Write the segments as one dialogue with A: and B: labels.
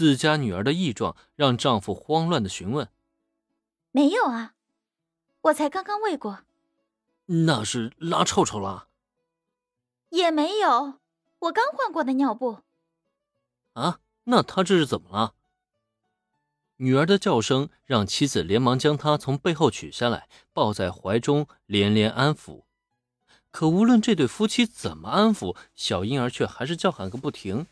A: 自家女儿的异状让丈夫慌乱的询问：“
B: 没有啊，我才刚刚喂过。”“
A: 那是拉臭臭了？”“
B: 也没有，我刚换过的尿布。”“
A: 啊，那他这是怎么了？”女儿的叫声让妻子连忙将她从背后取下来，抱在怀中，连连安抚。可无论这对夫妻怎么安抚，小婴儿却还是叫喊个不停。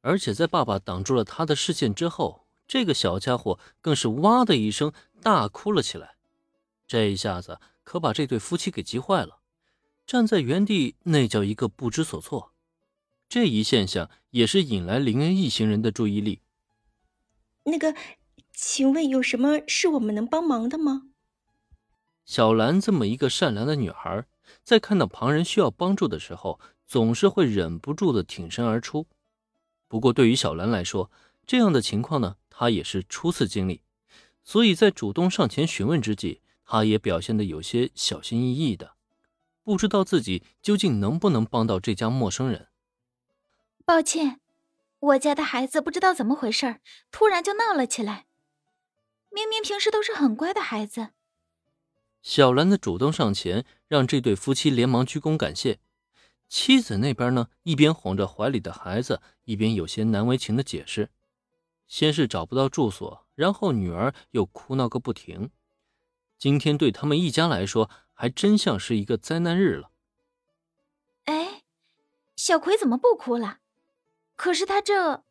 A: 而且在爸爸挡住了他的视线之后，这个小家伙更是哇的一声大哭了起来。这一下子可把这对夫妻给急坏了，站在原地那叫一个不知所措。这一现象也是引来林恩一行人的注意力。
C: 那个，请问有什么是我们能帮忙的吗？
A: 小兰这么一个善良的女孩，在看到旁人需要帮助的时候，总是会忍不住的挺身而出。不过，对于小兰来说，这样的情况呢，她也是初次经历，所以在主动上前询问之际，她也表现的有些小心翼翼的，不知道自己究竟能不能帮到这家陌生人。
B: 抱歉。我家的孩子不知道怎么回事突然就闹了起来。明明平时都是很乖的孩子。
A: 小兰的主动上前，让这对夫妻连忙鞠躬感谢。妻子那边呢，一边哄着怀里的孩子，一边有些难为情的解释：先是找不到住所，然后女儿又哭闹个不停。今天对他们一家来说，还真像是一个灾难日了。
B: 哎，小葵怎么不哭了？可是他这，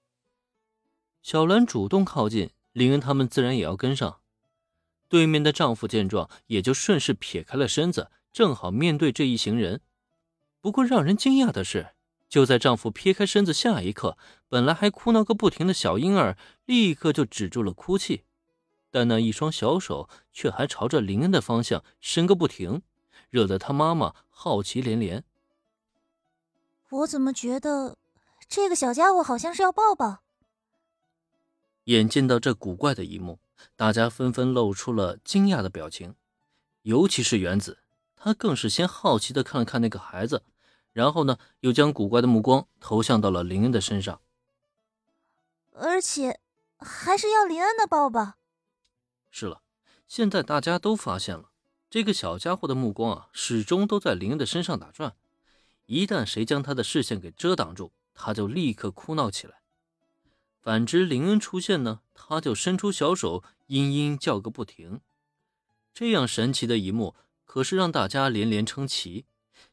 A: 小兰主动靠近，林恩他们自然也要跟上。对面的丈夫见状，也就顺势撇开了身子，正好面对这一行人。不过让人惊讶的是，就在丈夫撇开身子下一刻，本来还哭闹个不停的小婴儿，立刻就止住了哭泣，但那一双小手却还朝着林恩的方向伸个不停，惹得他妈妈好奇连连。
D: 我怎么觉得？这个小家伙好像是要抱抱。
A: 眼见到这古怪的一幕，大家纷纷露出了惊讶的表情，尤其是原子，他更是先好奇的看了看那个孩子，然后呢，又将古怪的目光投向到了林恩的身上。
D: 而且，还是要林恩的抱抱。
A: 是了，现在大家都发现了，这个小家伙的目光啊，始终都在林恩的身上打转，一旦谁将他的视线给遮挡住。他就立刻哭闹起来，反之，林恩出现呢，他就伸出小手，嘤嘤叫个不停。这样神奇的一幕，可是让大家连连称奇，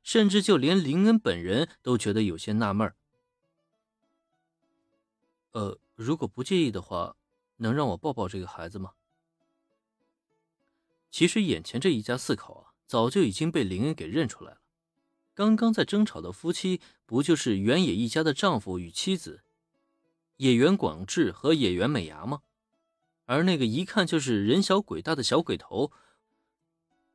A: 甚至就连林恩本人都觉得有些纳闷呃，如果不介意的话，能让我抱抱这个孩子吗？其实眼前这一家四口啊，早就已经被林恩给认出来了。刚刚在争吵的夫妻，不就是原野一家的丈夫与妻子，野原广志和野原美芽吗？而那个一看就是人小鬼大的小鬼头，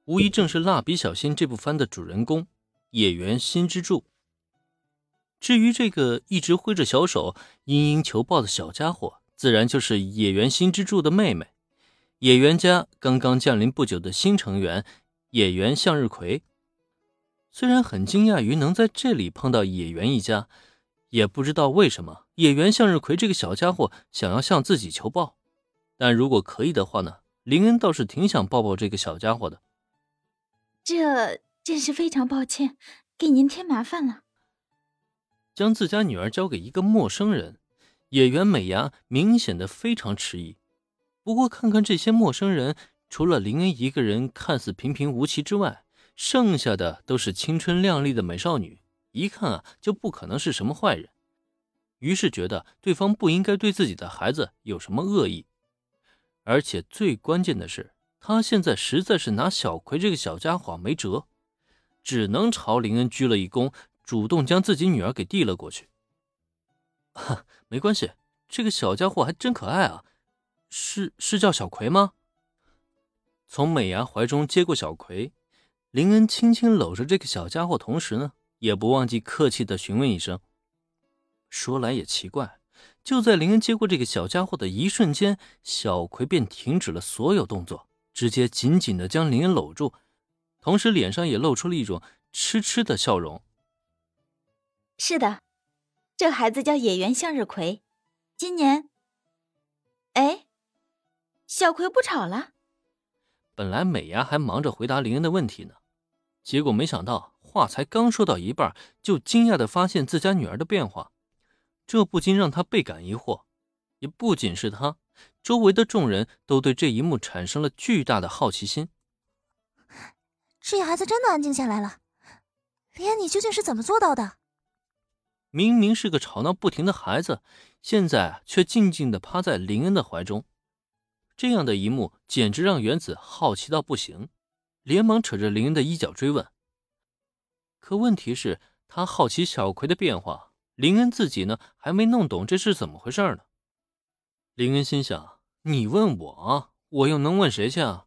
A: 无疑正是《蜡笔小新》这部番的主人公野原新之助。至于这个一直挥着小手嘤嘤求抱的小家伙，自然就是野原新之助的妹妹，野原家刚刚降临不久的新成员野原向日葵。虽然很惊讶于能在这里碰到野原一家，也不知道为什么野原向日葵这个小家伙想要向自己求抱，但如果可以的话呢，林恩倒是挺想抱抱这个小家伙的。
B: 这真是非常抱歉，给您添麻烦了。
A: 将自家女儿交给一个陌生人，野原美牙明显的非常迟疑。不过看看这些陌生人，除了林恩一个人看似平平无奇之外，剩下的都是青春靓丽的美少女，一看啊就不可能是什么坏人，于是觉得对方不应该对自己的孩子有什么恶意，而且最关键的是，他现在实在是拿小葵这个小家伙没辙，只能朝林恩鞠了一躬，主动将自己女儿给递了过去。哈，没关系，这个小家伙还真可爱啊，是是叫小葵吗？从美伢怀中接过小葵。林恩轻轻搂着这个小家伙，同时呢，也不忘记客气的询问一声。说来也奇怪，就在林恩接过这个小家伙的一瞬间，小葵便停止了所有动作，直接紧紧的将林恩搂住，同时脸上也露出了一种痴痴的笑容。
B: 是的，这孩子叫野原向日葵，今年。哎，小葵不吵了。
A: 本来美伢还忙着回答林恩的问题呢，结果没想到话才刚说到一半，就惊讶的发现自家女儿的变化，这不禁让她倍感疑惑。也不仅是她，周围的众人都对这一幕产生了巨大的好奇心。
D: 这孩子真的安静下来了，林恩，你究竟是怎么做到的？
A: 明明是个吵闹不停的孩子，现在却静静的趴在林恩的怀中。这样的一幕简直让原子好奇到不行，连忙扯着林恩的衣角追问。可问题是，他好奇小葵的变化，林恩自己呢还没弄懂这是怎么回事呢。林恩心想：你问我，我又能问谁去啊？